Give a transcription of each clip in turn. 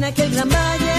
en aquel gran valle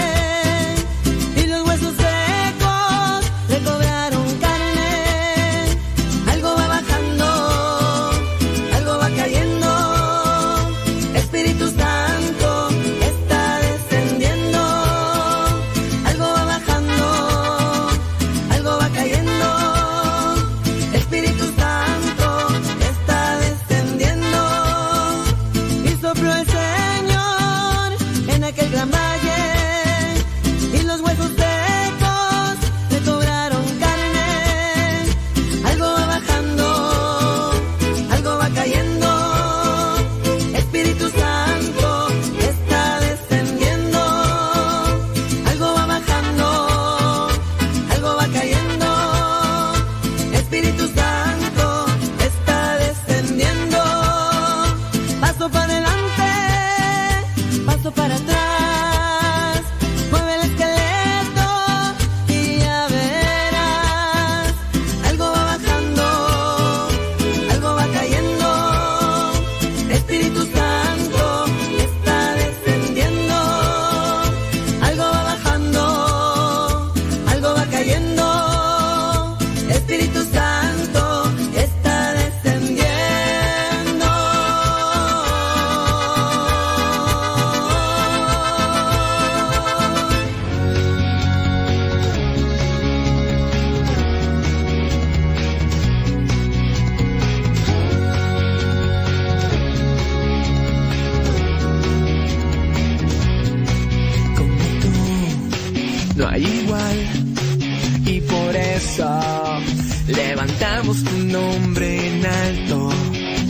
Tu nombre en alto,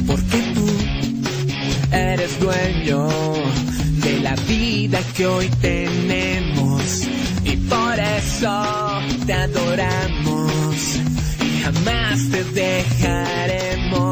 porque tú eres dueño de la vida que hoy tenemos. Y por eso te adoramos y jamás te dejaremos.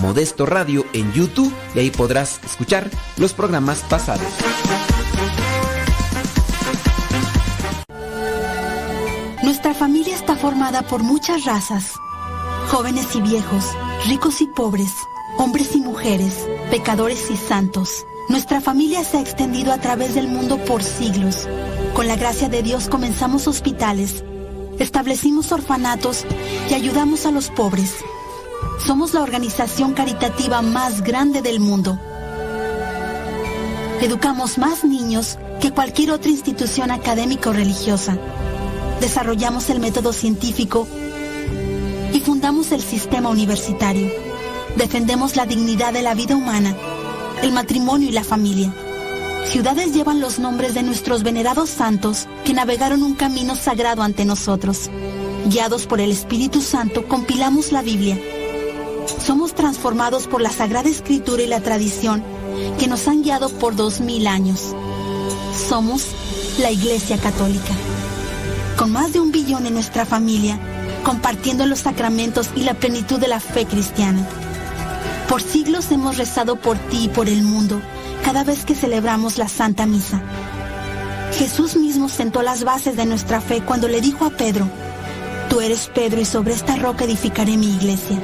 Modesto Radio en YouTube y ahí podrás escuchar los programas pasados. Nuestra familia está formada por muchas razas, jóvenes y viejos, ricos y pobres, hombres y mujeres, pecadores y santos. Nuestra familia se ha extendido a través del mundo por siglos. Con la gracia de Dios comenzamos hospitales, establecimos orfanatos y ayudamos a los pobres. Somos la organización caritativa más grande del mundo. Educamos más niños que cualquier otra institución académica o religiosa. Desarrollamos el método científico y fundamos el sistema universitario. Defendemos la dignidad de la vida humana, el matrimonio y la familia. Ciudades llevan los nombres de nuestros venerados santos que navegaron un camino sagrado ante nosotros. Guiados por el Espíritu Santo, compilamos la Biblia. Somos transformados por la Sagrada Escritura y la tradición que nos han guiado por dos mil años. Somos la Iglesia Católica. Con más de un billón en nuestra familia, compartiendo los sacramentos y la plenitud de la fe cristiana. Por siglos hemos rezado por ti y por el mundo cada vez que celebramos la Santa Misa. Jesús mismo sentó las bases de nuestra fe cuando le dijo a Pedro, Tú eres Pedro y sobre esta roca edificaré mi iglesia.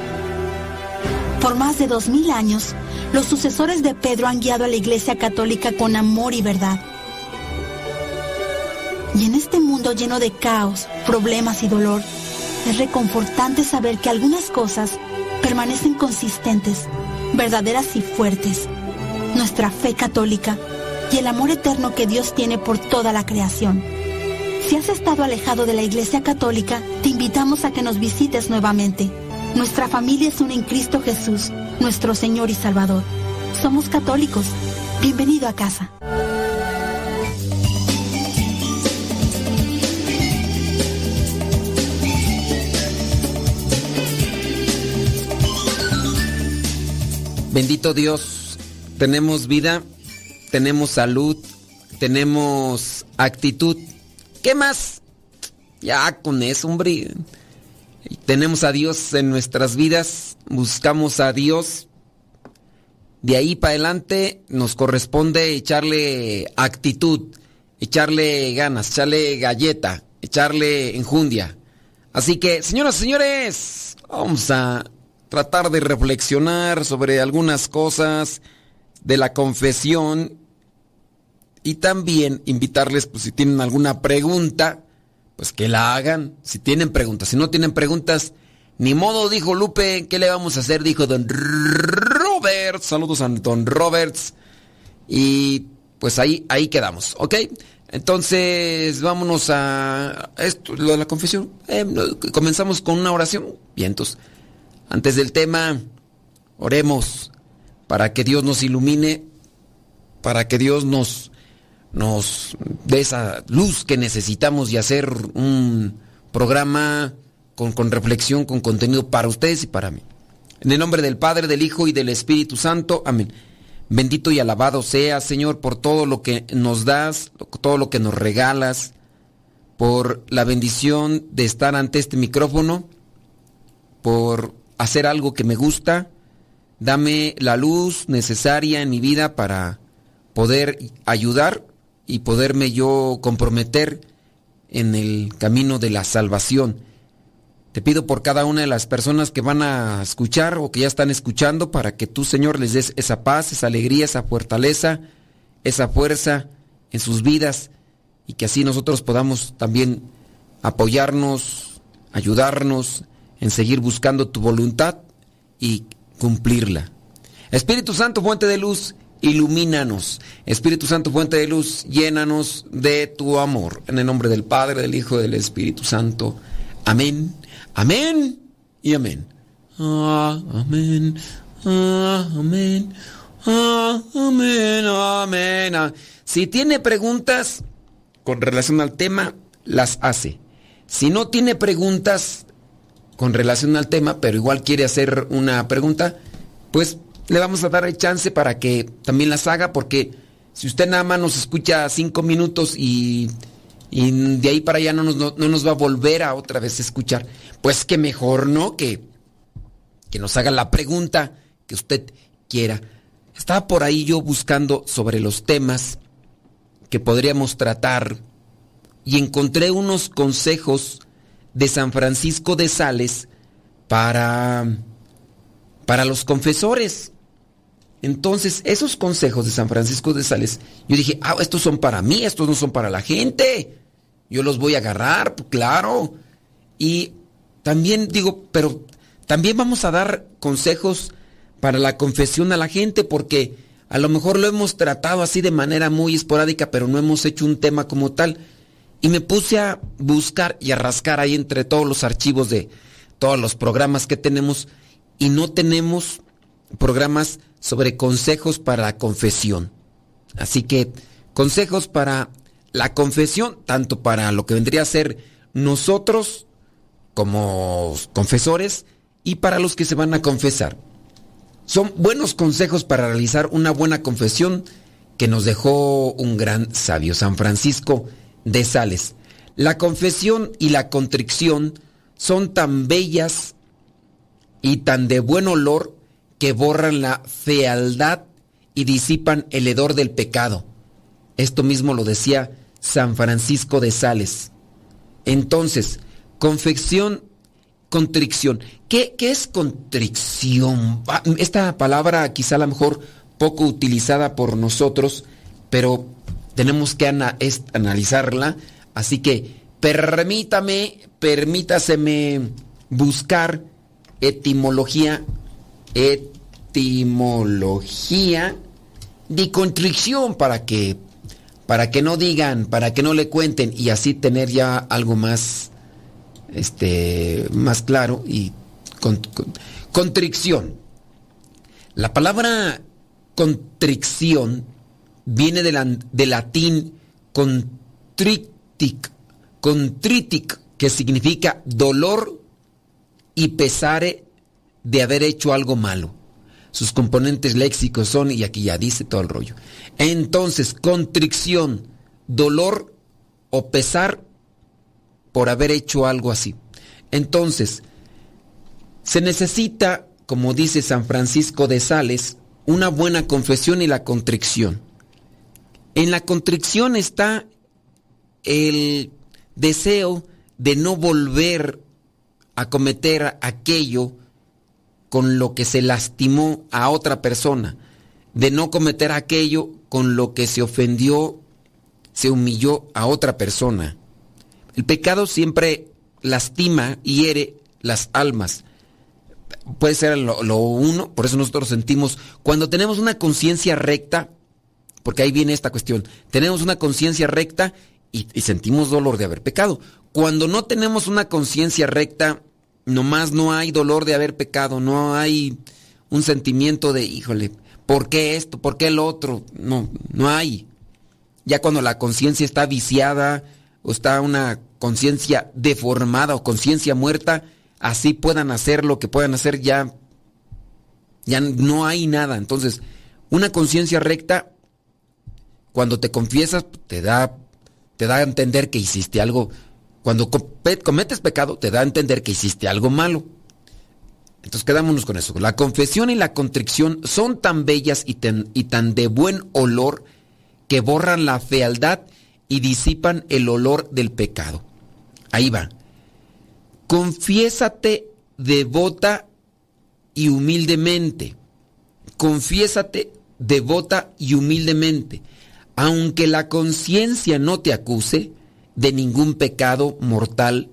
Por más de dos mil años, los sucesores de Pedro han guiado a la iglesia católica con amor y verdad. Y en este mundo lleno de caos, problemas y dolor, es reconfortante saber que algunas cosas permanecen consistentes, verdaderas y fuertes. Nuestra fe católica y el amor eterno que Dios tiene por toda la creación. Si has estado alejado de la Iglesia Católica, te invitamos a que nos visites nuevamente. Nuestra familia es una en Cristo Jesús, nuestro Señor y Salvador. Somos católicos. Bienvenido a casa. Bendito Dios, tenemos vida, tenemos salud, tenemos actitud. ¿Qué más? Ya con eso, hombre. Tenemos a Dios en nuestras vidas, buscamos a Dios. De ahí para adelante nos corresponde echarle actitud, echarle ganas, echarle galleta, echarle enjundia. Así que, señoras y señores, vamos a tratar de reflexionar sobre algunas cosas de la confesión y también invitarles, pues si tienen alguna pregunta, pues que la hagan. Si tienen preguntas, si no tienen preguntas, ni modo, dijo Lupe, ¿qué le vamos a hacer? Dijo don Roberts. Saludos a don Roberts. Y pues ahí, ahí quedamos, ¿ok? Entonces, vámonos a esto, lo de la confesión. Eh, comenzamos con una oración. Vientos. Antes del tema, oremos para que Dios nos ilumine, para que Dios nos, nos dé esa luz que necesitamos y hacer un programa con, con reflexión, con contenido para ustedes y para mí. En el nombre del Padre, del Hijo y del Espíritu Santo. Amén. Bendito y alabado sea, Señor, por todo lo que nos das, todo lo que nos regalas, por la bendición de estar ante este micrófono, por hacer algo que me gusta, dame la luz necesaria en mi vida para poder ayudar y poderme yo comprometer en el camino de la salvación. Te pido por cada una de las personas que van a escuchar o que ya están escuchando para que tú, Señor, les des esa paz, esa alegría, esa fortaleza, esa fuerza en sus vidas y que así nosotros podamos también apoyarnos, ayudarnos, en seguir buscando tu voluntad y cumplirla. Espíritu Santo, fuente de luz, ilumínanos. Espíritu Santo, fuente de luz, llénanos de tu amor. En el nombre del Padre, del Hijo del Espíritu Santo. Amén, amén y amén. Ah, amén, ah, amén, ah, amén, amén. Ah. Si tiene preguntas con relación al tema, las hace. Si no tiene preguntas con relación al tema, pero igual quiere hacer una pregunta, pues le vamos a dar el chance para que también las haga, porque si usted nada más nos escucha cinco minutos y, de ahí para allá no nos, no, nos, va a volver a otra vez escuchar, pues que mejor, ¿no? Que, que nos haga la pregunta que usted quiera. Estaba por ahí yo buscando sobre los temas que podríamos tratar y encontré unos consejos de San Francisco de Sales para, para los confesores. Entonces, esos consejos de San Francisco de Sales, yo dije, ah, estos son para mí, estos no son para la gente. Yo los voy a agarrar, pues, claro. Y también digo, pero también vamos a dar consejos para la confesión a la gente, porque a lo mejor lo hemos tratado así de manera muy esporádica, pero no hemos hecho un tema como tal. Y me puse a buscar y a rascar ahí entre todos los archivos de todos los programas que tenemos y no tenemos programas sobre consejos para la confesión. Así que consejos para la confesión, tanto para lo que vendría a ser nosotros como confesores y para los que se van a confesar. Son buenos consejos para realizar una buena confesión que nos dejó un gran sabio, San Francisco de Sales. La confesión y la contrición son tan bellas y tan de buen olor que borran la fealdad y disipan el hedor del pecado. Esto mismo lo decía San Francisco de Sales. Entonces, confección, contrición. ¿Qué, ¿Qué, es contrición? Esta palabra quizá a lo mejor poco utilizada por nosotros, pero tenemos que analizarla. Así que permítame, permítaseme buscar etimología etimología de contrición para que para que no digan, para que no le cuenten y así tener ya algo más este más claro y contrición. La palabra contrición viene de, de latín contritic, contritic, que significa dolor y pesare de haber hecho algo malo. Sus componentes léxicos son, y aquí ya dice todo el rollo. Entonces, contrición, dolor o pesar por haber hecho algo así. Entonces, se necesita, como dice San Francisco de Sales, una buena confesión y la contrición. En la contrición está el deseo de no volver a cometer aquello con lo que se lastimó a otra persona, de no cometer aquello con lo que se ofendió, se humilló a otra persona. El pecado siempre lastima y hiere las almas. Puede ser lo, uno, por eso nosotros sentimos, cuando tenemos una conciencia recta, porque ahí viene esta cuestión, tenemos una conciencia recta y, y sentimos dolor de haber pecado. Cuando no tenemos una conciencia recta, nomás no hay dolor de haber pecado, no hay un sentimiento de, híjole, ¿por qué esto? ¿Por qué el otro? No, no hay. Ya cuando la conciencia está viciada o está una conciencia deformada o conciencia muerta, así puedan hacer lo que puedan hacer, ya, ya no hay nada. Entonces, una conciencia recta, cuando te confiesas, te da, te da a entender que hiciste algo cuando cometes pecado, te da a entender que hiciste algo malo. Entonces quedámonos con eso. La confesión y la contrición son tan bellas y, y tan de buen olor que borran la fealdad y disipan el olor del pecado. Ahí va. Confiésate devota y humildemente. Confiésate devota y humildemente. Aunque la conciencia no te acuse, de ningún pecado mortal.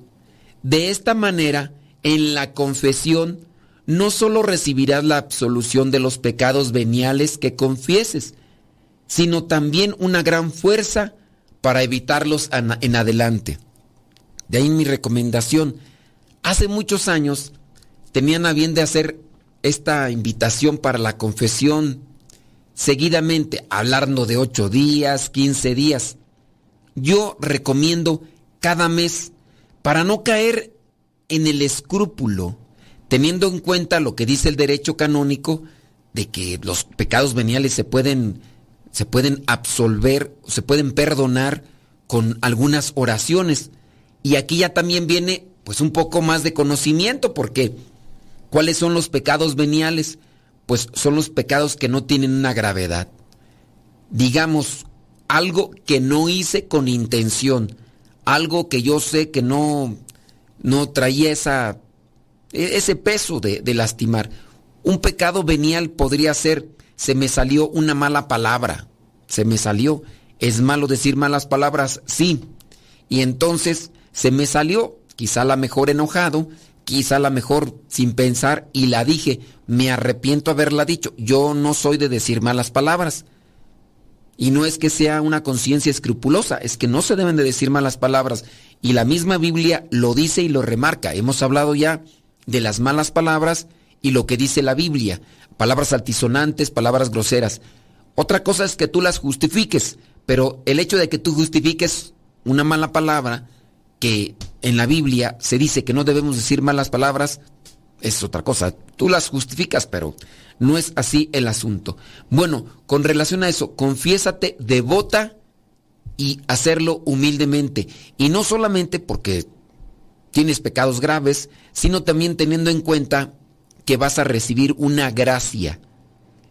De esta manera en la confesión no solo recibirás la absolución de los pecados veniales que confieses, sino también una gran fuerza para evitarlos en adelante. De ahí mi recomendación. Hace muchos años tenían a bien de hacer esta invitación para la confesión seguidamente, hablando de ocho días, quince días. Yo recomiendo cada mes para no caer en el escrúpulo, teniendo en cuenta lo que dice el derecho canónico de que los pecados veniales se pueden, se pueden absolver, se pueden perdonar con algunas oraciones. Y aquí ya también viene pues un poco más de conocimiento, porque ¿cuáles son los pecados veniales? Pues son los pecados que no tienen una gravedad. Digamos, algo que no hice con intención, algo que yo sé que no, no traía esa, e, ese peso de, de lastimar. Un pecado venial podría ser, se me salió una mala palabra, se me salió. ¿Es malo decir malas palabras? Sí. Y entonces se me salió, quizá la mejor enojado, quizá la mejor sin pensar y la dije. Me arrepiento haberla dicho. Yo no soy de decir malas palabras. Y no es que sea una conciencia escrupulosa, es que no se deben de decir malas palabras. Y la misma Biblia lo dice y lo remarca. Hemos hablado ya de las malas palabras y lo que dice la Biblia. Palabras altisonantes, palabras groseras. Otra cosa es que tú las justifiques, pero el hecho de que tú justifiques una mala palabra, que en la Biblia se dice que no debemos decir malas palabras, es otra cosa. Tú las justificas, pero no es así el asunto. Bueno, con relación a eso, confiésate devota y hacerlo humildemente. Y no solamente porque tienes pecados graves, sino también teniendo en cuenta que vas a recibir una gracia.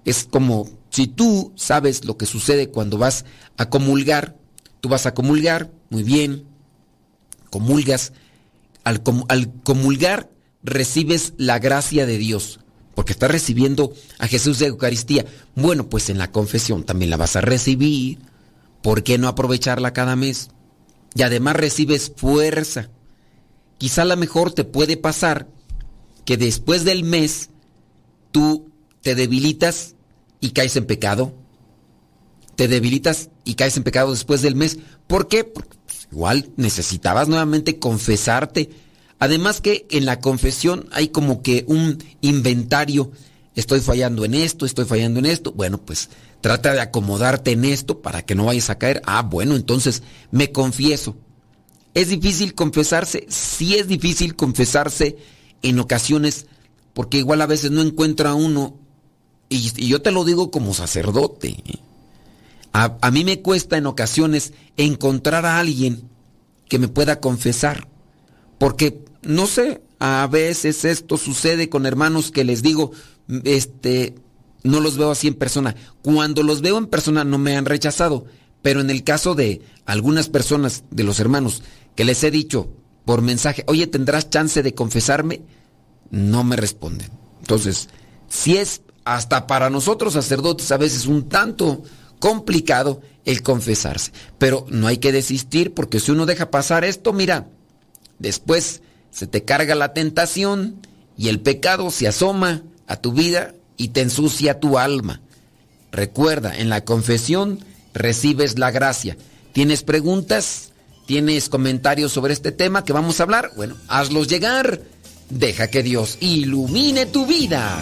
Es como si tú sabes lo que sucede cuando vas a comulgar, tú vas a comulgar, muy bien, comulgas, al, al comulgar recibes la gracia de Dios, porque estás recibiendo a Jesús de Eucaristía. Bueno, pues en la confesión también la vas a recibir. ¿Por qué no aprovecharla cada mes? Y además recibes fuerza. Quizá a lo mejor te puede pasar que después del mes tú te debilitas y caes en pecado. Te debilitas y caes en pecado después del mes. ¿Por qué? Porque igual necesitabas nuevamente confesarte Además que en la confesión hay como que un inventario. Estoy fallando en esto, estoy fallando en esto. Bueno, pues trata de acomodarte en esto para que no vayas a caer. Ah, bueno, entonces me confieso. ¿Es difícil confesarse? Sí es difícil confesarse en ocasiones porque igual a veces no encuentra uno, y, yo te lo digo como sacerdote, ¿eh? a, a mí me cuesta en ocasiones encontrar a alguien que me pueda confesar, porque no sé, a veces esto sucede con hermanos que les digo, este, no los veo así en persona. Cuando los veo en persona no me han rechazado, pero en el caso de algunas personas, de los hermanos, que les he dicho por mensaje, oye, ¿tendrás chance de confesarme? No me responden. Entonces, si es hasta para nosotros sacerdotes a veces un tanto complicado el confesarse, pero no hay que desistir porque si uno deja pasar esto, mira, después se te carga la tentación y el pecado se asoma a tu vida y te ensucia tu alma. Recuerda, en la confesión recibes la gracia. ¿Tienes preguntas? ¿Tienes comentarios sobre este tema que vamos a hablar? Bueno, hazlos llegar. Deja que Dios ilumine tu vida.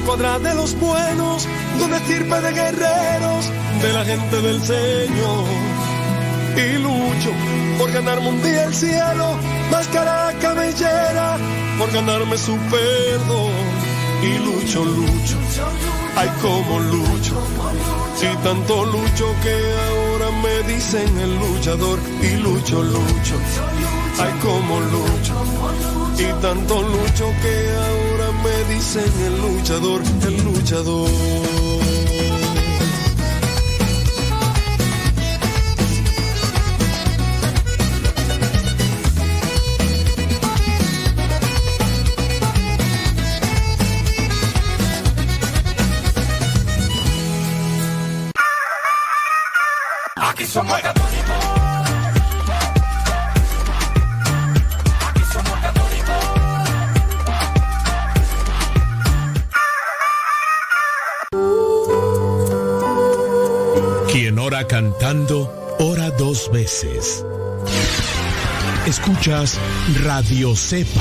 Cuadra de los buenos, de una estirpe de guerreros, de la gente del Señor. y lucho por ganarme un día el cielo, máscara cabellera, por ganarme su perdón. Y lucho, lucho, ay como lucho, y tanto lucho que ahora me dicen el luchador. Y lucho, lucho, ay como lucho, y tanto lucho que ahora me dicen el luchador, el luchador. somos ora cantando, ora dos veces. Escuchas Radio Cepa.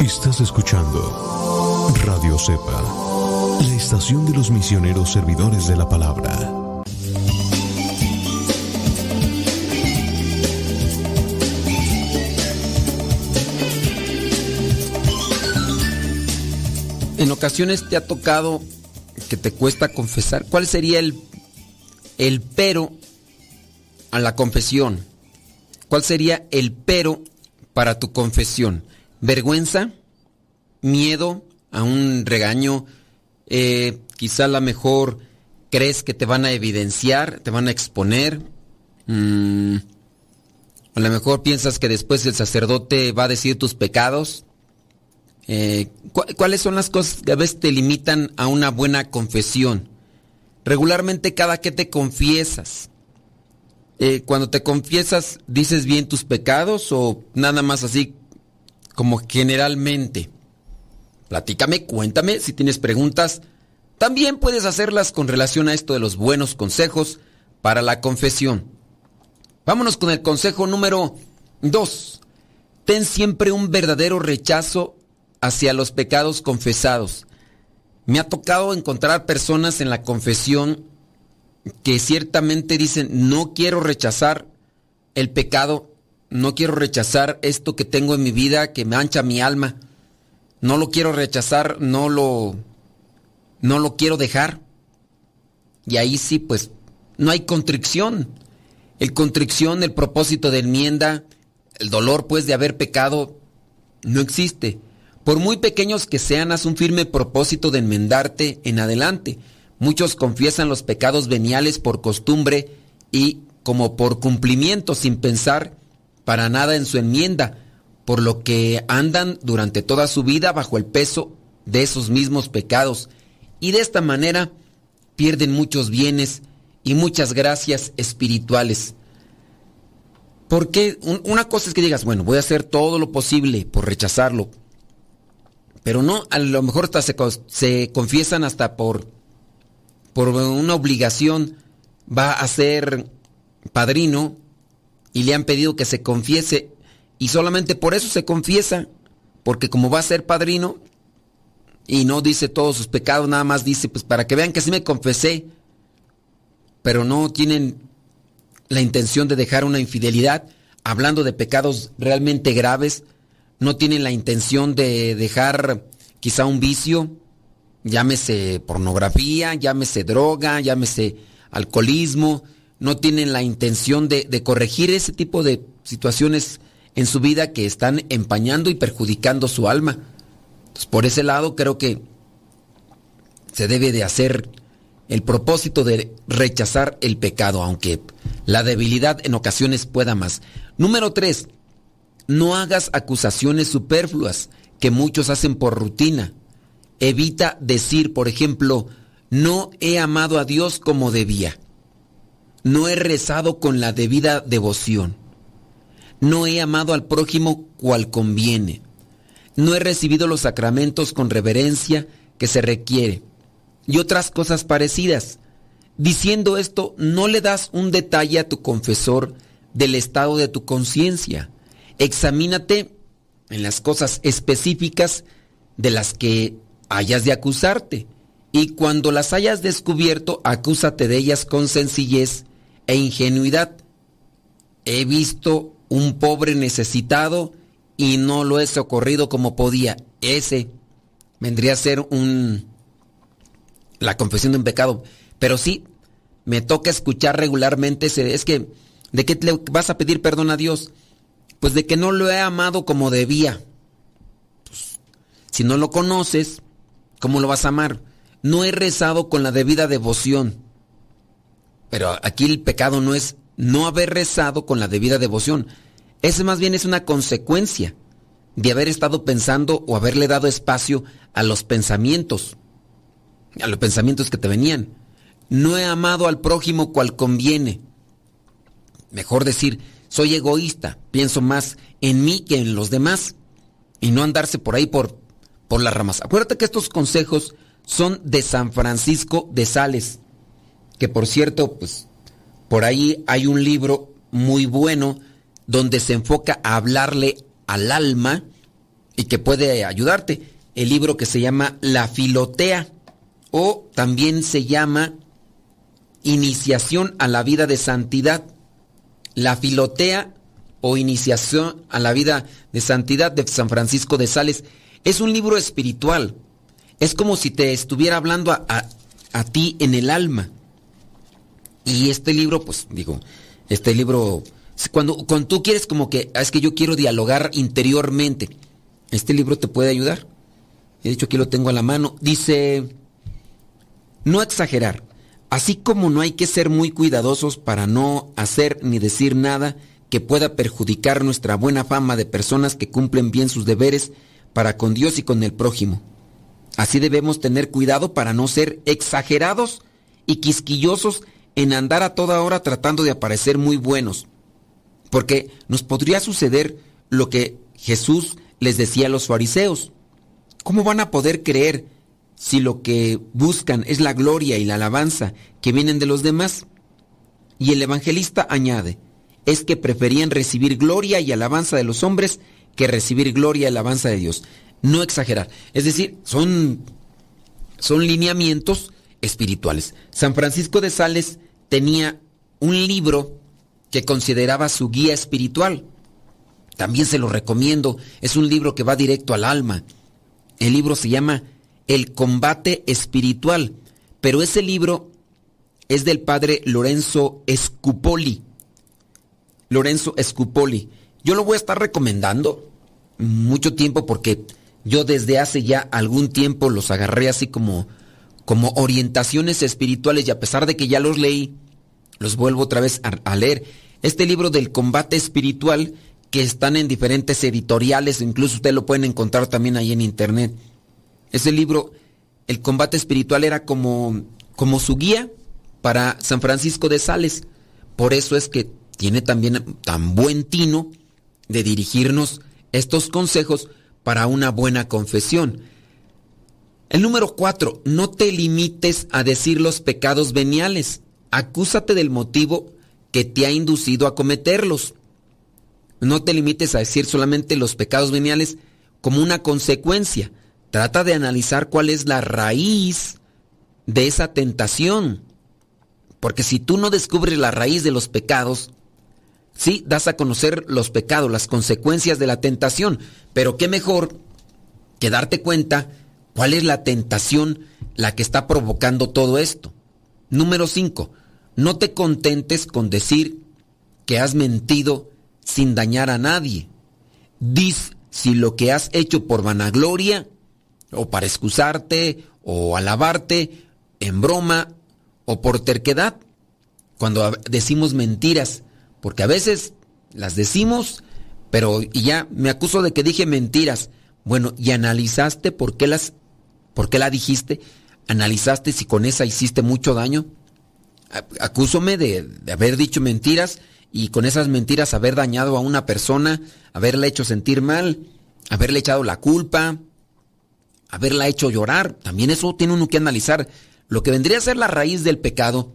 Estás escuchando Radio Cepa la estación de los misioneros servidores de la palabra. En ocasiones te ha tocado que te cuesta confesar. ¿Cuál sería el, el pero a la confesión? ¿Cuál sería el pero para tu confesión? ¿Vergüenza? ¿Miedo a un regaño? eh, quizá a lo mejor crees que te van a evidenciar, te van a exponer. Mm, a lo mejor piensas que después el sacerdote va a decir tus pecados. Eh, ¿Cuáles son las cosas que a veces te limitan a una buena confesión? Regularmente cada que te confiesas. Eh, cuando te confiesas, ¿dices bien tus pecados o nada más así como generalmente? Platícame, cuéntame si tienes preguntas. También puedes hacerlas con relación a esto de los buenos consejos para la confesión. Vámonos con el consejo número 2. Ten siempre un verdadero rechazo hacia los pecados confesados. Me ha tocado encontrar personas en la confesión que ciertamente dicen, no quiero rechazar el pecado, no quiero rechazar esto que tengo en mi vida que me mancha mi alma no lo quiero rechazar, no lo, no lo quiero dejar. Y ahí sí, pues, no hay contrición. El contrición, el propósito de enmienda, el dolor, pues, de haber pecado, no existe. Por muy pequeños que sean, haz un firme propósito de enmendarte en adelante. Muchos confiesan los pecados veniales por costumbre y como por cumplimiento sin pensar para nada en su enmienda por lo que andan durante toda su vida bajo el peso de esos mismos pecados y de esta manera pierden muchos bienes y muchas gracias espirituales. Porque una cosa es que digas, bueno, voy a hacer todo lo posible por rechazarlo, pero no, a lo mejor hasta se, se confiesan hasta por, por una obligación, va a ser padrino y le han pedido que se confiese. Y solamente por eso se confiesa, porque como va a ser padrino y no dice todos sus pecados, nada más dice, pues para que vean que sí me confesé, pero no tienen la intención de dejar una infidelidad, hablando de pecados realmente graves, no tienen la intención de dejar quizá un vicio, llámese pornografía, llámese droga, llámese alcoholismo, no tienen la intención de, corregir ese tipo de situaciones en su vida que están empañando y perjudicando su alma. por ese lado creo que se debe de hacer el propósito de rechazar el pecado, aunque la debilidad en ocasiones pueda más. Número 3. No hagas acusaciones superfluas que muchos hacen por rutina. Evita decir, por ejemplo, no he amado a Dios como debía. No he rezado con la debida devoción. No he amado al prójimo cual conviene. No he recibido los sacramentos con reverencia que se requiere. Y otras cosas parecidas. Diciendo esto, no le das un detalle a tu confesor del estado de tu conciencia. Examínate en las cosas específicas de las que hayas de acusarte y cuando las hayas descubierto, acúsate de ellas con sencillez e ingenuidad. He visto un pobre necesitado y no lo he socorrido como podía. Ese vendría a ser un la confesión de un pecado. Pero sí, me toca escuchar regularmente ese, es que, ¿de qué le vas a pedir perdón a Dios? Pues de que no lo he amado como debía. Pues, si no lo conoces, ¿cómo lo vas a amar? No he rezado con la debida devoción. Pero aquí el pecado no es no haber rezado con la debida devoción. Ese más bien es una consecuencia de haber estado pensando o haberle dado espacio a los pensamientos, a los pensamientos que te venían. No he amado al prójimo cual conviene. Mejor decir, soy egoísta, pienso más en mí que en los demás y no andarse por ahí por, por las ramas. Acuérdate que estos consejos son de San Francisco de Sales, que por cierto, pues por ahí hay un libro muy bueno donde se enfoca a hablarle al alma y que puede ayudarte. El libro que se llama La Filotea o también se llama Iniciación a la vida de santidad. La Filotea o Iniciación a la vida de santidad de San Francisco de Sales es un libro espiritual. Es como si te estuviera hablando a, a ti en el alma. Y este libro, pues digo, este libro, cuando, cuando tú quieres como que, ah, es que yo quiero dialogar interiormente, este libro te puede ayudar. De hecho, aquí lo tengo a la mano. Dice, no exagerar. Así como no hay que ser muy cuidadosos para no hacer ni decir nada que pueda perjudicar nuestra buena fama de personas que cumplen bien sus deberes para con Dios y con el prójimo. Así debemos tener cuidado para no ser exagerados y quisquillosos en andar a toda hora tratando de aparecer muy buenos. Porque nos podría suceder lo que Jesús les decía a los fariseos. ¿Cómo van a poder creer si lo que buscan es la gloria y la alabanza que vienen de los demás? Y el evangelista añade, es que preferían recibir gloria y alabanza de los hombres que recibir gloria y alabanza de Dios. No exagerar. Es decir, son, son lineamientos espirituales. San Francisco de Sales tenía un libro que consideraba su guía espiritual. También se lo recomiendo. Es un libro que va directo al alma. El libro se llama El combate espiritual. Pero ese libro es del padre Lorenzo Scupoli. Lorenzo Scupoli. Yo lo voy a estar recomendando mucho tiempo porque yo desde hace ya algún tiempo los agarré así como como orientaciones espirituales y a pesar de que ya los leí, los vuelvo otra vez a, leer. Este libro del combate espiritual que están en diferentes editoriales, incluso usted lo pueden encontrar también ahí en internet. Ese libro, el combate espiritual era como, como su guía para San Francisco de Sales. Por eso es que tiene también tan buen tino de dirigirnos estos consejos para una buena confesión. El número cuatro, no te limites a decir los pecados veniales. Acúsate del motivo que te ha inducido a cometerlos. No te limites a decir solamente los pecados veniales como una consecuencia. Trata de analizar cuál es la raíz de esa tentación. Porque si tú no descubres la raíz de los pecados, sí, das a conocer los pecados, las consecuencias de la tentación. Pero qué mejor que darte cuenta ¿Cuál es la tentación la que está provocando todo esto? Número 5. No te contentes con decir que has mentido sin dañar a nadie. Dis si lo que has hecho por vanagloria, o para excusarte, o alabarte, en broma, o por terquedad. Cuando decimos mentiras, porque a veces las decimos, pero y ya me acuso de que dije mentiras. Bueno, ¿y analizaste por qué las ¿Por qué la dijiste? ¿Analizaste si con esa hiciste mucho daño? Acúsome de, haber dicho mentiras y con esas mentiras haber dañado a una persona, haberla hecho sentir mal, haberle echado la culpa, haberla hecho llorar. También eso tiene uno que analizar. Lo que vendría a ser la raíz del pecado,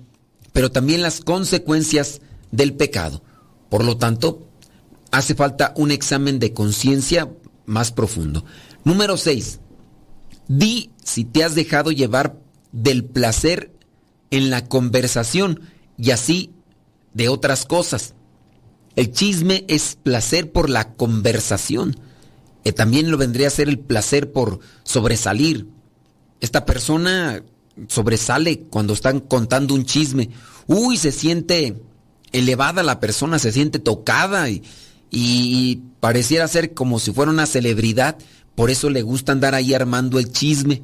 pero también las consecuencias del pecado. Por lo tanto, hace falta un examen de conciencia más profundo. Número 6. Di si te has dejado llevar del placer en la conversación y así de otras cosas. El chisme es placer por la conversación. Y también lo vendría a ser el placer por sobresalir. Esta persona sobresale cuando están contando un chisme. Uy, se siente elevada la persona, se siente tocada y, y pareciera ser como si fuera una celebridad. Por eso le gusta andar ahí armando el chisme.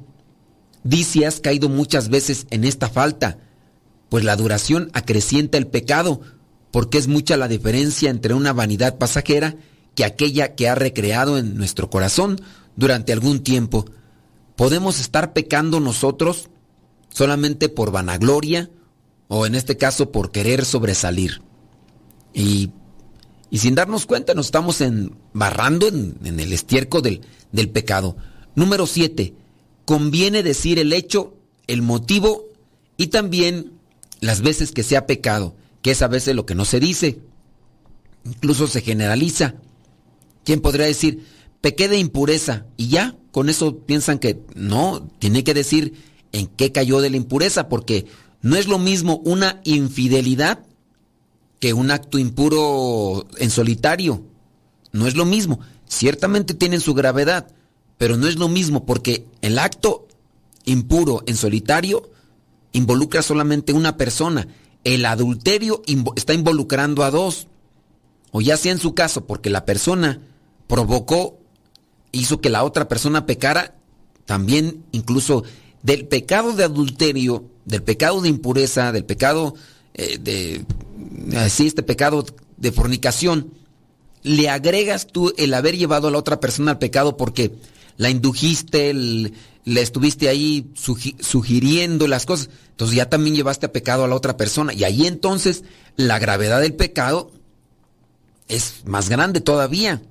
Dice, has caído muchas veces en esta falta, pues la duración acrecienta el pecado, porque es mucha la diferencia entre una vanidad pasajera que aquella que ha recreado en nuestro corazón durante algún tiempo. Podemos estar pecando nosotros solamente por vanagloria o en este caso por querer sobresalir. Y, y sin darnos cuenta nos estamos embarrando en, en el estiércol del, del pecado. Número 7 conviene decir el hecho, el motivo y también las veces que se ha pecado, que es a veces lo que no se dice. Incluso se generaliza. ¿Quién podría decir, pequé de impureza? Y ya, con eso piensan que no, tiene que decir en qué cayó de la impureza, porque no es lo mismo una infidelidad que un acto impuro en solitario. No es lo mismo. Ciertamente tienen su gravedad, pero no es lo mismo porque el acto impuro en solitario involucra solamente una persona. El adulterio está involucrando a dos. O ya sea en su caso porque la persona provocó, hizo que la otra persona pecara, también incluso del pecado de adulterio, del pecado de impureza, del pecado eh, de, así este pecado de fornicación, le agregas tú el haber llevado a la otra persona al pecado porque la indujiste, le estuviste ahí sugiriendo las cosas, entonces ya también llevaste a pecado a la otra persona. Y ahí entonces la gravedad del pecado es más grande todavía.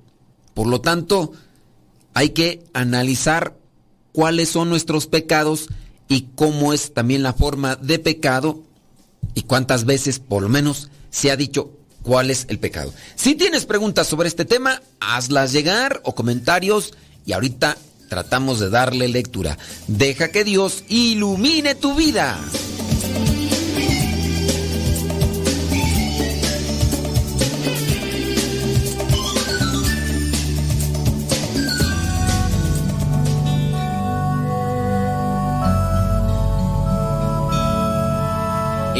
Por lo tanto, hay que analizar cuáles son nuestros pecados y cómo es también la forma de pecado y cuántas veces por lo menos se ha dicho cuál es el pecado. Si tienes preguntas sobre este tema, hazlas llegar o comentarios y ahorita tratamos de darle lectura. Deja que Dios ilumine tu vida.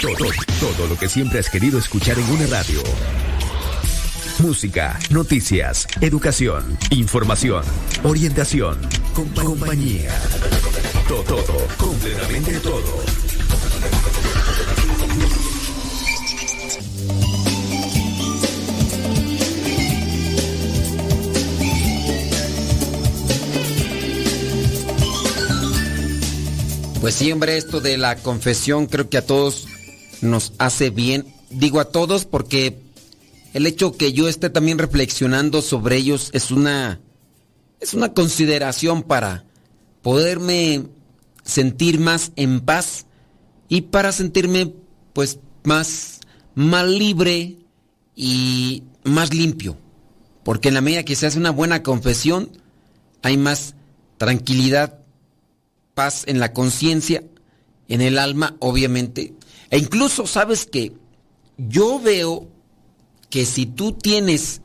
Todo, todo, lo que siempre has querido escuchar en una radio. Música, noticias, educación, información, orientación, compa- compañía. Todo, todo, completamente todo. Pues siempre esto de la confesión creo que a todos nos hace bien. Digo a todos porque el hecho que yo esté también reflexionando sobre ellos es una es una consideración para poderme sentir más en paz y para sentirme pues más más libre y más limpio. Porque en la medida que se hace una buena confesión hay más tranquilidad paz en la conciencia, en el alma, obviamente. E incluso, sabes que yo veo que si tú tienes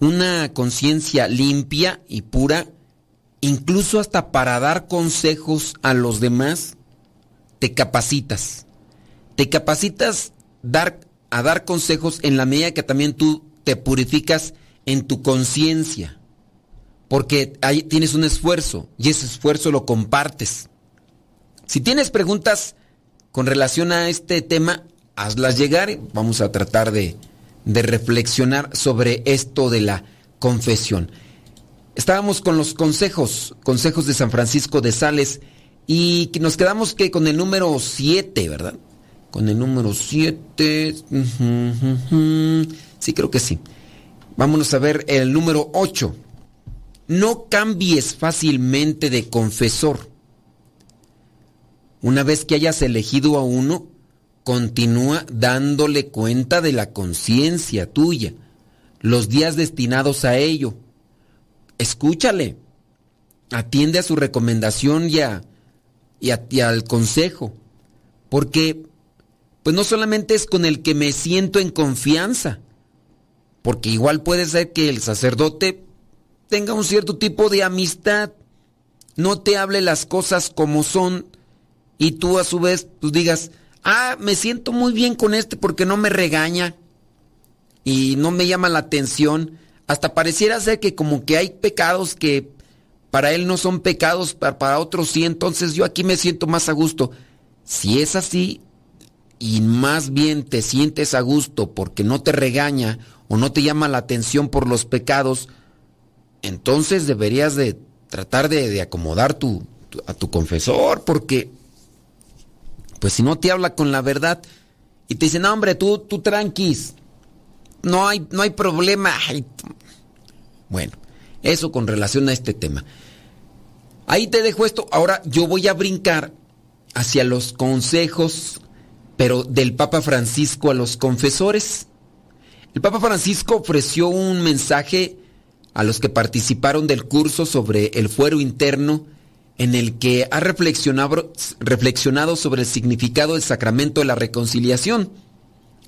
una conciencia limpia y pura, incluso hasta para dar consejos a los demás, te capacitas. Te capacitas dar, a dar consejos en la medida que también tú te purificas en tu conciencia porque ahí tienes un esfuerzo y ese esfuerzo lo compartes. Si tienes preguntas con relación a este tema, hazlas llegar vamos a tratar de, de reflexionar sobre esto de la confesión. Estábamos con los consejos, consejos de San Francisco de Sales y nos quedamos que con el número 7, ¿verdad? Con el número 7. Sí, creo que sí. Vámonos a ver el número 8. No cambies fácilmente de confesor. Una vez que hayas elegido a uno, continúa dándole cuenta de la conciencia tuya, los días destinados a ello. Escúchale, atiende a su recomendación y, a- y al consejo, porque pues no solamente es con el que me siento en confianza, porque igual puede ser que el sacerdote tenga un cierto tipo de amistad, no te hable las cosas como son y tú a su vez pues digas, ah, me siento muy bien con este porque no me regaña y no me llama la atención. Hasta pareciera ser que como que hay pecados que para él no son pecados, para, para otros sí, entonces yo aquí me siento más a gusto. Si es así y más bien te sientes a gusto porque no te regaña o no te llama la atención por los pecados, entonces deberías de tratar de, de acomodar tu, a tu confesor, porque pues si no te habla con la verdad y te dice, no hombre, tú, tú tranquis, no hay, no hay problema. Bueno, eso con relación a este tema. Ahí te dejo esto, ahora yo voy a brincar hacia los consejos, pero del Papa Francisco a los confesores. El Papa Francisco ofreció un mensaje a los que participaron del curso sobre el fuero interno en el que ha reflexionado, sobre el significado del sacramento de la reconciliación.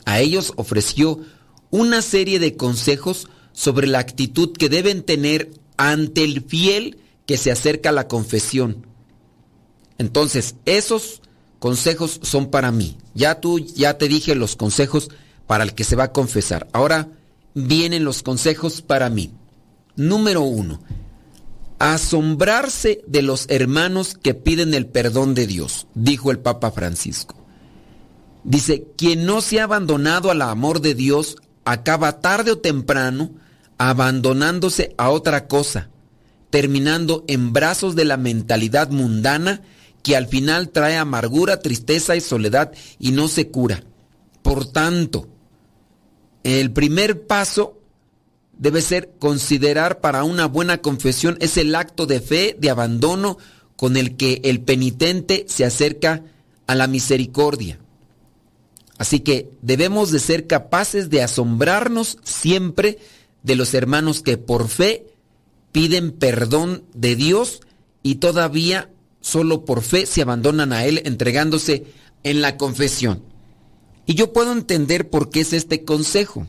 A ellos ofreció una serie de consejos sobre la actitud que deben tener ante el fiel que se acerca a la confesión. Entonces, esos consejos son para mí. Ya tú, ya te dije los consejos para el que se va a confesar. Ahora vienen los consejos para mí. Número uno, asombrarse de los hermanos que piden el perdón de Dios, dijo el Papa Francisco. Dice, quien no se ha abandonado al amor de Dios acaba tarde o temprano abandonándose a otra cosa, terminando en brazos de la mentalidad mundana que al final trae amargura, tristeza y soledad y no se cura. Por tanto, el primer paso debe ser considerar para una buena confesión es el acto de fe, de abandono con el que el penitente se acerca a la misericordia. Así que debemos de ser capaces de asombrarnos siempre de los hermanos que por fe piden perdón de Dios y todavía solo por fe se abandonan a Él entregándose en la confesión. Y yo puedo entender por qué es este consejo.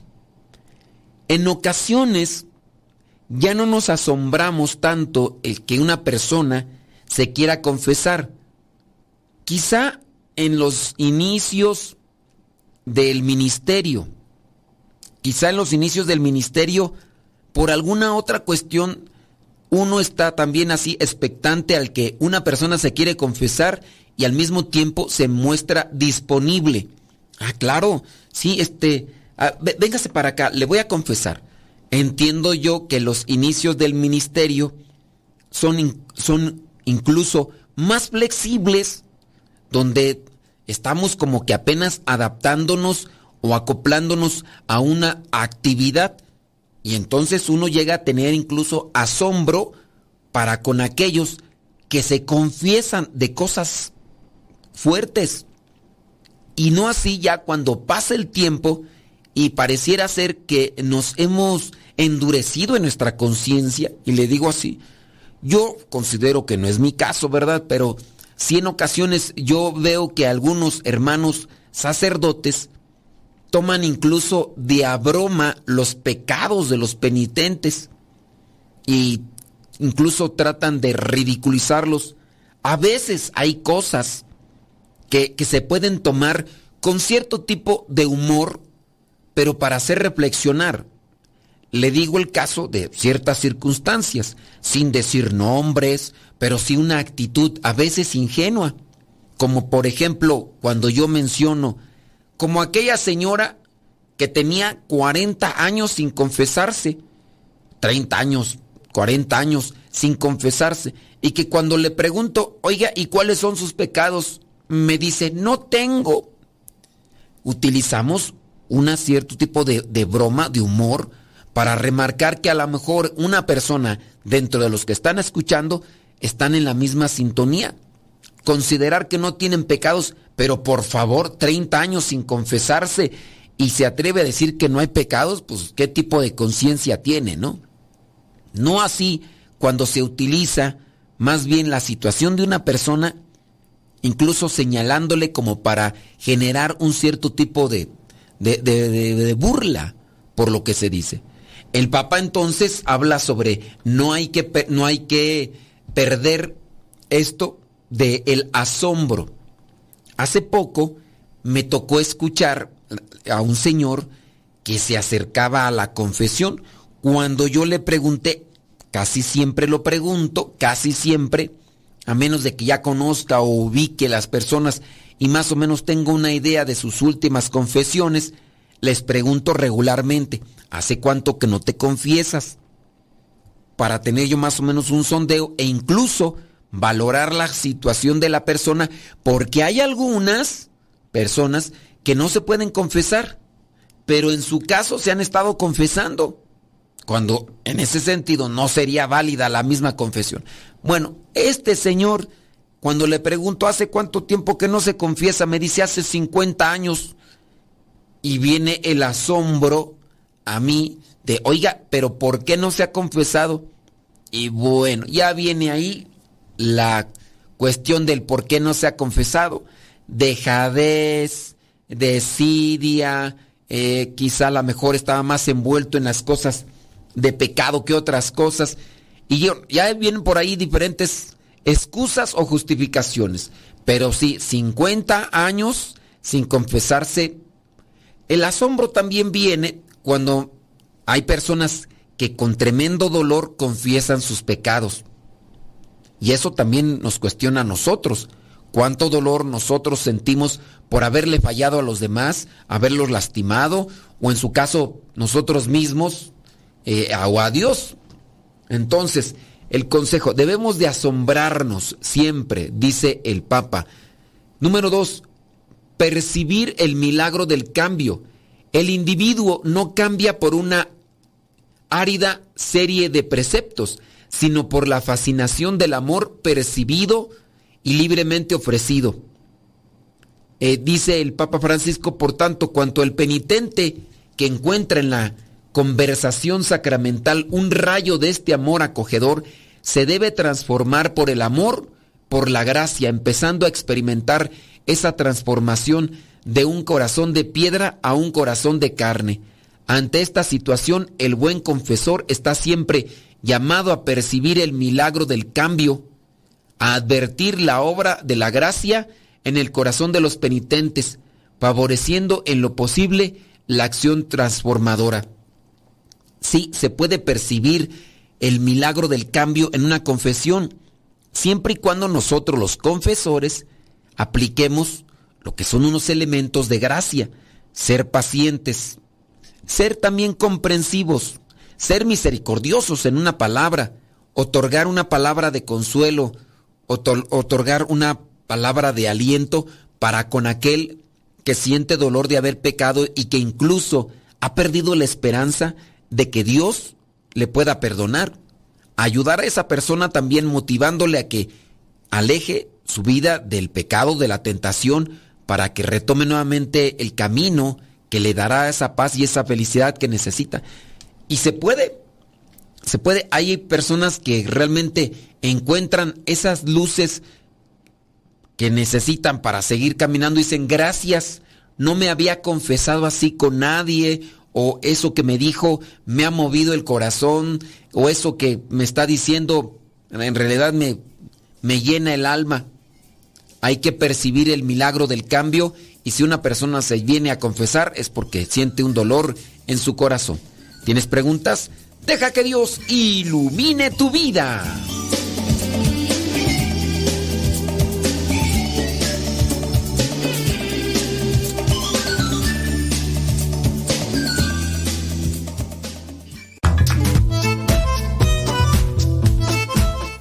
En ocasiones ya no nos asombramos tanto el que una persona se quiera confesar. Quizá en los inicios del ministerio. Quizá en los inicios del ministerio, por alguna otra cuestión, uno está también así expectante al que una persona se quiere confesar y al mismo tiempo se muestra disponible. Ah, claro, sí, este, ah, vé- véngase para acá, le voy a confesar. Entiendo yo que los inicios del ministerio son, son incluso más flexibles, donde estamos como que apenas adaptándonos o acoplándonos a una actividad y entonces uno llega a tener incluso asombro para con aquellos que se confiesan de cosas fuertes. Y no así ya cuando pasa el tiempo y pareciera ser que nos hemos endurecido en nuestra conciencia, y le digo así, yo considero que no es mi caso, ¿verdad? Pero sí en ocasiones yo veo que algunos hermanos sacerdotes toman incluso de a los pecados de los penitentes y incluso tratan de ridiculizarlos. A veces hay cosas que, que se pueden tomar con cierto tipo de humor, pero para hacer reflexionar. Le digo el caso de ciertas circunstancias, sin decir nombres, pero sí una actitud a veces ingenua, como por ejemplo cuando yo menciono, como aquella señora que tenía 40 años sin confesarse, 30 años, 40 años sin confesarse, y que cuando le pregunto, oiga, ¿y cuáles son sus pecados? Me dice, no tengo. Utilizamos un cierto tipo de, de broma, de humor, para remarcar que a lo mejor una persona dentro de los que están escuchando están en la misma sintonía. Considerar que no tienen pecados, pero por favor, 30 años sin confesarse y se atreve a decir que no hay pecados, pues qué tipo de conciencia tiene, ¿no? No así cuando se utiliza más bien la situación de una persona, incluso señalándole como para generar un cierto tipo de, de, burla por lo que se dice. El Papa entonces habla sobre no hay que, no hay que perder esto de el asombro. Hace poco me tocó escuchar a un señor que se acercaba a la confesión. Cuando yo le pregunté, casi siempre lo pregunto, casi siempre, a menos de que ya conozca o ubique las personas y más o menos tengo una idea de sus últimas confesiones, les pregunto regularmente, ¿hace cuánto que no te confiesas? Para tener yo más o menos un sondeo e incluso valorar la situación de la persona, porque hay algunas personas que no se pueden confesar, pero en su caso se han estado confesando, cuando en ese sentido no sería válida la misma confesión. Bueno, este señor, cuando le pregunto hace cuánto tiempo que no se confiesa, me dice hace 50 años, y viene el asombro a mí de, oiga, pero ¿por qué no se ha confesado? Y bueno, ya viene ahí la cuestión del por qué no se ha confesado. Dejadez, desidia, eh, quizá a lo mejor estaba más envuelto en las cosas de pecado que otras cosas. Y ya vienen por ahí diferentes excusas o justificaciones. Pero sí, 50 años sin confesarse. El asombro también viene cuando hay personas que con tremendo dolor confiesan sus pecados. Y eso también nos cuestiona a nosotros. ¿Cuánto dolor nosotros sentimos por haberle fallado a los demás, haberlos lastimado, o en su caso nosotros mismos, eh, o a Dios? Entonces, el consejo, debemos de asombrarnos siempre, dice el Papa. Número dos, percibir el milagro del cambio. El individuo no cambia por una árida serie de preceptos, sino por la fascinación del amor percibido y libremente ofrecido. Eh, dice el Papa Francisco, por tanto, cuanto el penitente que encuentra en la conversación sacramental un rayo de este amor acogedor, se debe transformar por el amor, por la gracia, empezando a experimentar esa transformación de un corazón de piedra a un corazón de carne. Ante esta situación, el buen confesor está siempre llamado a percibir el milagro del cambio, a advertir la obra de la gracia en el corazón de los penitentes, favoreciendo en lo posible la acción transformadora. Sí, se puede percibir el milagro del cambio en una confesión, siempre y cuando nosotros los confesores apliquemos lo que son unos elementos de gracia, ser pacientes, ser también comprensivos, ser misericordiosos en una palabra, otorgar una palabra de consuelo, otorgar una palabra de aliento para con aquel que siente dolor de haber pecado y que incluso ha perdido la esperanza de que Dios le pueda perdonar. Ayudar a esa persona también motivándole a que aleje su vida del pecado, de la tentación, para que retome nuevamente el camino que le dará esa paz y esa felicidad que necesita. Y se puede, se puede, hay personas que realmente encuentran esas luces que necesitan para seguir caminando y dicen, gracias, no me había confesado así con nadie, o eso que me dijo me ha movido el corazón, o eso que me está diciendo en realidad me, me llena el alma. Hay que percibir el milagro del cambio y si una persona se viene a confesar es porque siente un dolor en su corazón. ¿Tienes preguntas? Deja que Dios ilumine tu vida.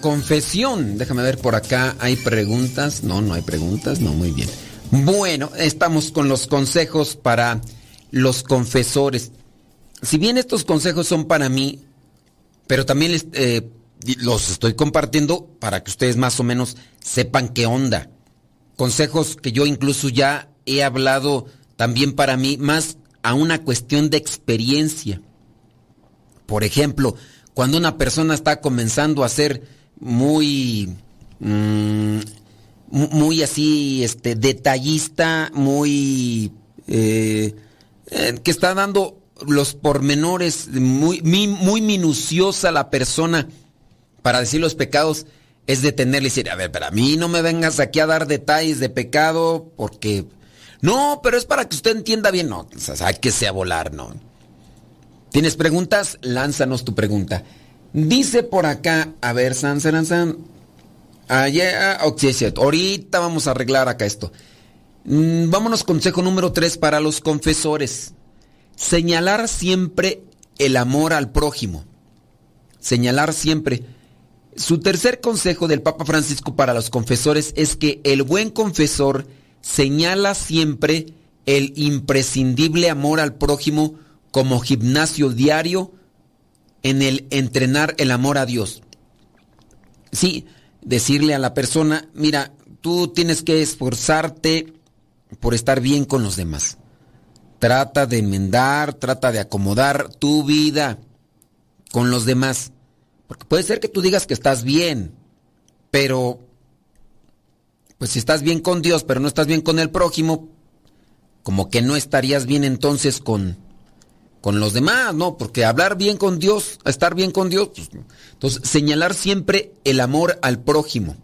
Confesión. Déjame ver por acá. ¿Hay preguntas? No, no hay preguntas. No, muy bien. Bueno, estamos con los consejos para los confesores. Si bien estos consejos son para mí, pero también eh, los estoy compartiendo para que ustedes más o menos sepan qué onda. Consejos que yo incluso ya he hablado también para mí, más a una cuestión de experiencia. Por ejemplo, cuando una persona está comenzando a ser muy, mm, muy así, este, detallista, muy, eh, eh, que está dando los pormenores, muy, muy minuciosa la persona para decir los pecados, es detenerle y decir, a ver, pero a mí no me vengas aquí a dar detalles de pecado porque... No, pero es para que usted entienda bien, no, hay que sea volar, no. ¿Tienes preguntas? Lánzanos tu pregunta. Dice por acá, a ver, San, San, San. Allá, oh, ahorita vamos a arreglar acá esto. Mm, vámonos, consejo número 3 para los confesores. Señalar siempre el amor al prójimo. Señalar siempre. Su tercer consejo del Papa Francisco para los confesores es que el buen confesor señala siempre el imprescindible amor al prójimo como gimnasio diario en el entrenar el amor a Dios. Sí, decirle a la persona, mira, tú tienes que esforzarte por estar bien con los demás. Trata de enmendar, trata de acomodar tu vida con los demás. Porque puede ser que tú digas que estás bien, pero pues si estás bien con Dios, pero no estás bien con el prójimo, como que no estarías bien entonces con, con los demás, ¿no? Porque hablar bien con Dios, estar bien con Dios, pues, entonces señalar siempre el amor al prójimo.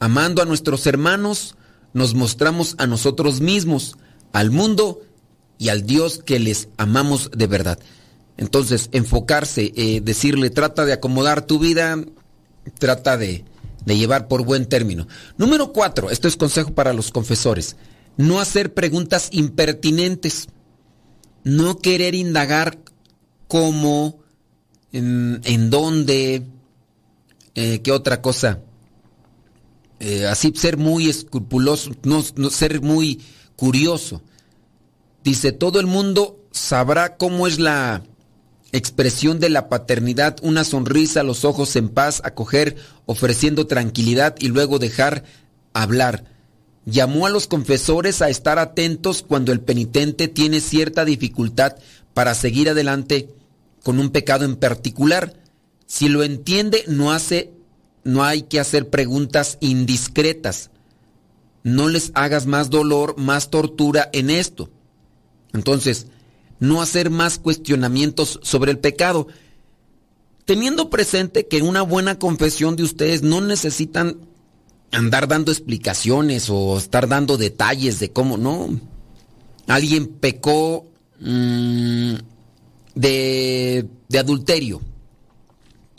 Amando a nuestros hermanos, nos mostramos a nosotros mismos, al mundo y al Dios que les amamos de verdad. Entonces, enfocarse, eh, decirle, trata de acomodar tu vida, trata de, de llevar por buen término. Número cuatro, esto es consejo para los confesores. no hacer preguntas impertinentes, no querer indagar cómo, en, dónde, eh, qué otra cosa. Eh, así ser muy escrupuloso, no, no ser muy curioso. Dice, todo el mundo sabrá cómo es la expresión de la paternidad, una sonrisa, los ojos en paz, acoger, ofreciendo tranquilidad y luego dejar hablar. Llamó a los confesores a estar atentos cuando el penitente tiene cierta dificultad para seguir adelante con un pecado en particular. Si lo entiende, no hace no hay que hacer preguntas indiscretas. No les hagas más dolor, más tortura en esto. Entonces, no hacer más cuestionamientos sobre el pecado. Teniendo presente que una buena confesión de ustedes no necesitan andar dando explicaciones o estar dando detalles de cómo, no. Alguien pecó mm, de, de adulterio.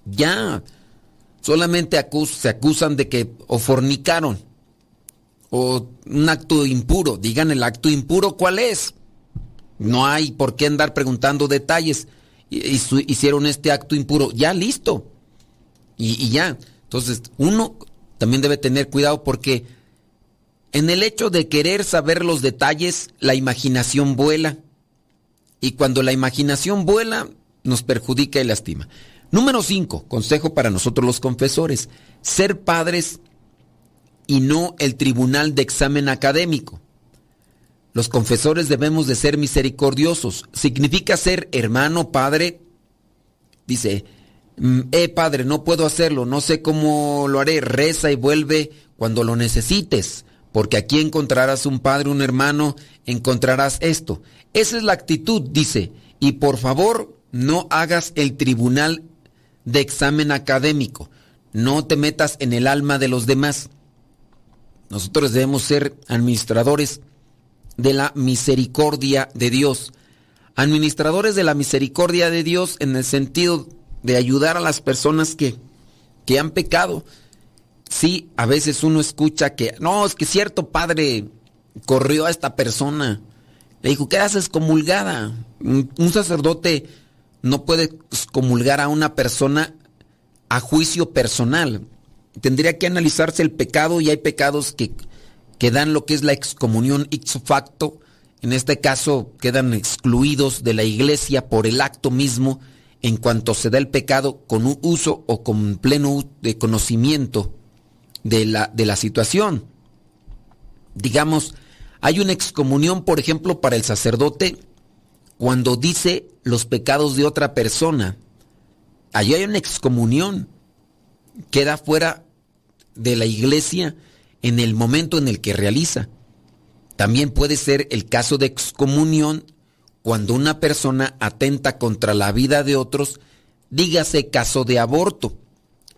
Ya solamente se acusan de que o fornicaron o un acto impuro. Digan el acto impuro cuál es. No hay por qué andar preguntando detalles. Hicieron este acto impuro. Ya listo. Y, y ya. Entonces, uno también debe tener cuidado porque en el hecho de querer saber los detalles, la imaginación vuela. Y cuando la imaginación vuela, nos perjudica y lastima. Número 5, consejo para nosotros los confesores, ser padres y no el tribunal de examen académico. Los confesores debemos de ser misericordiosos. Significa ser hermano, padre. Dice, eh padre, no puedo hacerlo, no sé cómo lo haré. Reza y vuelve cuando lo necesites, porque aquí encontrarás un padre, un hermano, encontrarás esto. Esa es la actitud, dice. Y por favor, no hagas el tribunal de examen académico. No te metas en el alma de los demás. Nosotros debemos ser administradores de la misericordia de Dios. Administradores de la misericordia de Dios en el sentido de ayudar a las personas que, que han pecado. Sí, a veces uno escucha que, no, es que cierto padre corrió a esta persona. Le dijo, ¿qué haces comulgada? Un sacerdote no puede comulgar a una persona a juicio personal. Tendría que analizarse el pecado y hay pecados que, que dan lo que es la excomunión ipso facto. En este caso quedan excluidos de la iglesia por el acto mismo en cuanto se da el pecado con un uso o con pleno de conocimiento de la, de la situación. Digamos, hay una excomunión, por ejemplo, para el sacerdote cuando dice los pecados de otra persona. Allí hay una excomunión. Queda fuera de la iglesia en el momento en el que realiza. También puede ser el caso de excomunión cuando una persona atenta contra la vida de otros, dígase caso de aborto.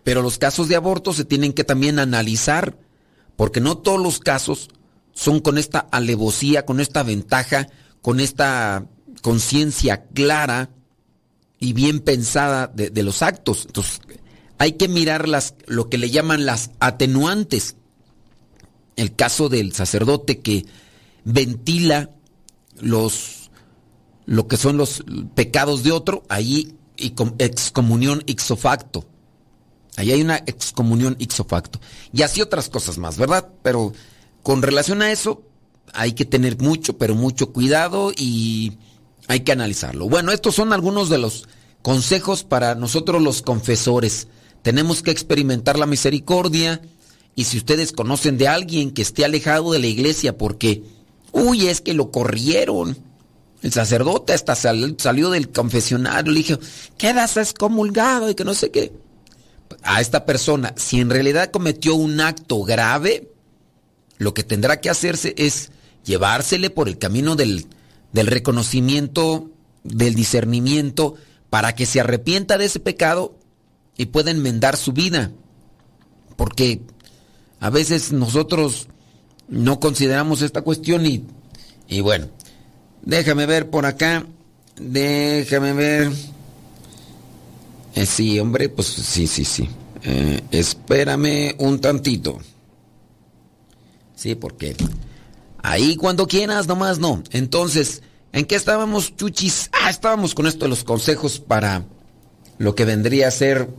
Pero los casos de aborto se tienen que también analizar, porque no todos los casos son con esta alevosía, con esta ventaja, con esta conciencia clara y bien pensada de, los actos. Entonces, hay que mirar las, lo que le llaman las atenuantes. El caso del sacerdote que ventila los lo que son los pecados de otro, ahí excomunión ixo facto. Ahí hay una excomunión ixo facto. Y así otras cosas más, ¿verdad? Pero con relación a eso, hay que tener mucho, pero mucho cuidado y hay que analizarlo. Bueno, estos son algunos de los consejos para nosotros los confesores. Tenemos que experimentar la misericordia y si ustedes conocen de alguien que esté alejado de la iglesia porque, uy, es que lo corrieron. El sacerdote hasta salió del confesionario, le dijo, quedas excomulgado y que no sé qué. A esta persona, si en realidad cometió un acto grave, lo que tendrá que hacerse es llevársele por el camino del, del reconocimiento, del discernimiento, para que se arrepienta de ese pecado y pueda enmendar su vida. Porque a veces nosotros no consideramos esta cuestión y, y bueno, déjame ver por acá, déjame ver. Eh, sí, hombre, pues sí, sí, sí. Eh, espérame un tantito. Sí, porque Ahí cuando quieras, nomás no. Entonces, ¿en qué estábamos, chuchis? Ah, estábamos con esto de los consejos para lo que vendría a ser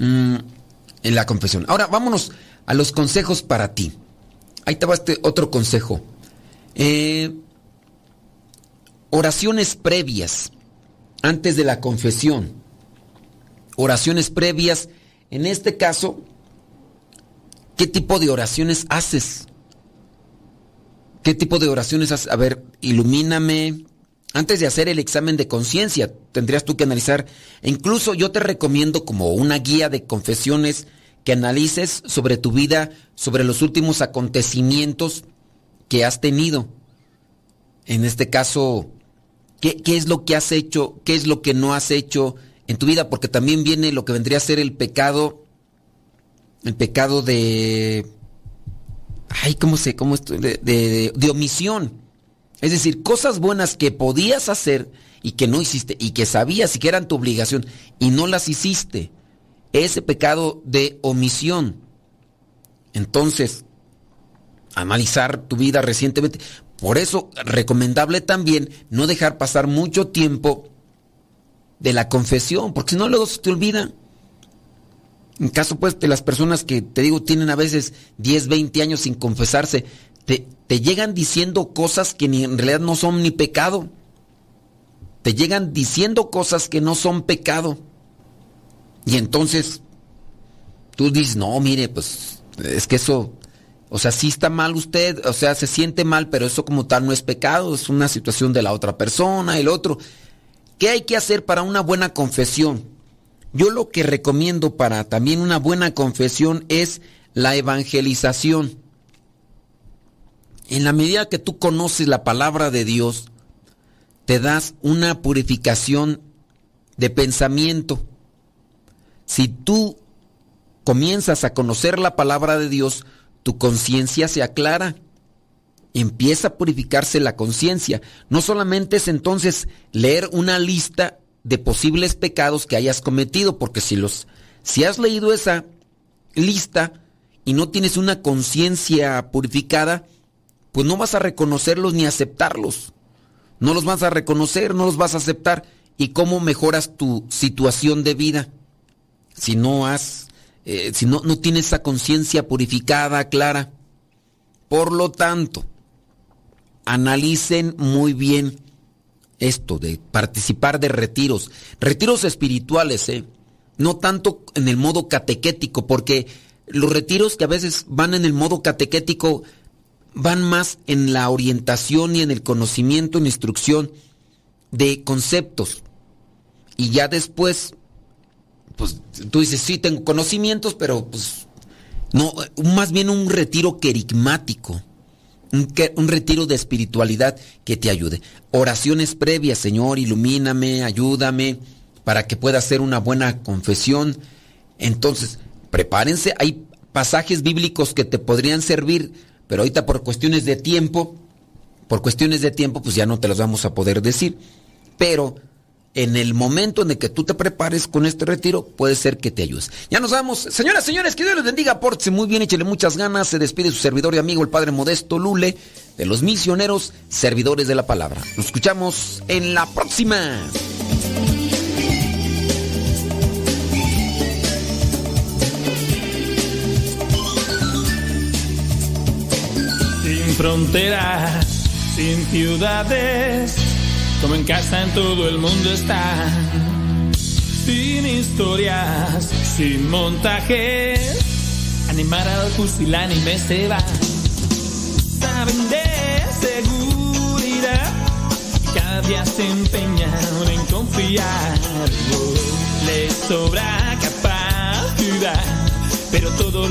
mm, en la confesión. Ahora, vámonos a los consejos para ti. Ahí te va este otro consejo. Eh, oraciones previas antes de la confesión. Oraciones previas. En este caso, ¿qué tipo de oraciones haces? ¿Qué tipo de oraciones haces? A ver, ilumíname. Antes de hacer el examen de conciencia, tendrías tú que analizar. E incluso yo te recomiendo como una guía de confesiones que analices sobre tu vida, sobre los últimos acontecimientos que has tenido. En este caso, ¿qué, ¿qué, es lo que has hecho? ¿Qué es lo que no has hecho en tu vida? Porque también viene lo que vendría a ser el pecado, el pecado de... Ay, ¿cómo sé? ¿Cómo estoy? De, de, de omisión. Es decir, cosas buenas que podías hacer y que no hiciste y que sabías y que eran tu obligación y no las hiciste ese pecado de omisión. Entonces, analizar tu vida recientemente. Por eso, recomendable también no dejar pasar mucho tiempo de la confesión, porque si no luego se te olvida. En caso pues de las personas que te digo tienen a veces 10, 20 años sin confesarse, te, te llegan diciendo cosas que ni, en realidad no son ni pecado. Te llegan diciendo cosas que no son pecado. Y entonces tú dices, no, mire, pues es que eso, o sea, sí está mal usted, o sea, se siente mal, pero eso como tal no es pecado, es una situación de la otra persona, el otro. ¿Qué hay que hacer para una buena confesión? Yo lo que recomiendo para también una buena confesión es la evangelización. En la medida que tú conoces la palabra de Dios, te das una purificación de pensamiento si tú comienzas a conocer la palabra de Dios, tu conciencia se aclara. Empieza a purificarse la conciencia. No solamente es entonces leer una lista de posibles pecados que hayas cometido, porque si los si has leído esa lista y no tienes una conciencia purificada, pues no vas a reconocerlos ni aceptarlos. No los vas a reconocer, no los vas a aceptar. ¿Y cómo mejoras tu situación de vida? si no has, eh, si no, no tienes esa conciencia purificada, clara. Por lo tanto, analicen muy bien esto de participar de retiros, retiros espirituales, ¿eh? no tanto en el modo catequético, porque los retiros que a veces van en el modo catequético van más en la orientación y en el conocimiento, en instrucción de conceptos. Y ya después pues tú dices, sí, tengo conocimientos, pero pues no, más bien un retiro querigmático, un, un, retiro de espiritualidad que te ayude. Oraciones previas, Señor, ilumíname, ayúdame, para que pueda hacer una buena confesión. Entonces, prepárense, hay pasajes bíblicos que te podrían servir, pero ahorita por cuestiones de tiempo, por cuestiones de tiempo, pues ya no te los vamos a poder decir. Pero en el momento en el que tú te prepares con este retiro, puede ser que te ayudes. Ya nos vamos. Señoras, señores, que Dios les bendiga, pórtese muy bien, échele muchas ganas. Se despide su servidor y amigo, el Padre Modesto Lule, de los misioneros, servidores de la palabra. Nos escuchamos en la próxima. Sin fronteras, sin ciudades como en casa en todo el mundo está. Sin historias, sin montajes, animar al pusilánime se va. Saben de seguridad, cada día se empeñan en confiar. Les sobra capacidad, pero todo lo